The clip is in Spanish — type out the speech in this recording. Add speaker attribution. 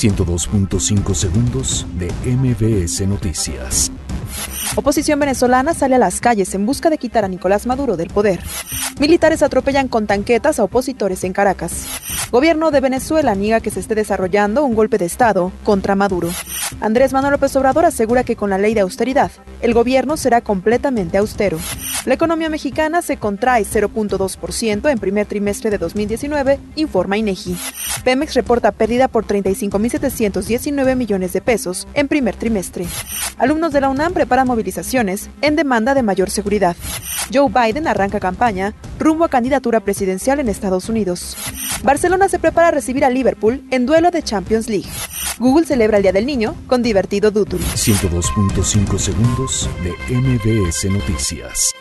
Speaker 1: 102.5 segundos de MBS Noticias.
Speaker 2: Oposición venezolana sale a las calles en busca de quitar a Nicolás Maduro del poder. Militares atropellan con tanquetas a opositores en Caracas. Gobierno de Venezuela niega que se esté desarrollando un golpe de Estado contra Maduro. Andrés Manuel López Obrador asegura que con la ley de austeridad, el gobierno será completamente austero. La economía mexicana se contrae 0.2% en primer trimestre de 2019, informa INEGI. Pemex reporta pérdida por 35.719 millones de pesos en primer trimestre. Alumnos de la UNAM preparan movilizaciones en demanda de mayor seguridad. Joe Biden arranca campaña rumbo a candidatura presidencial en Estados Unidos. Barcelona se prepara a recibir a Liverpool en duelo de Champions League. Google celebra el Día del Niño con divertido doodle.
Speaker 1: 102.5 segundos de MBS Noticias.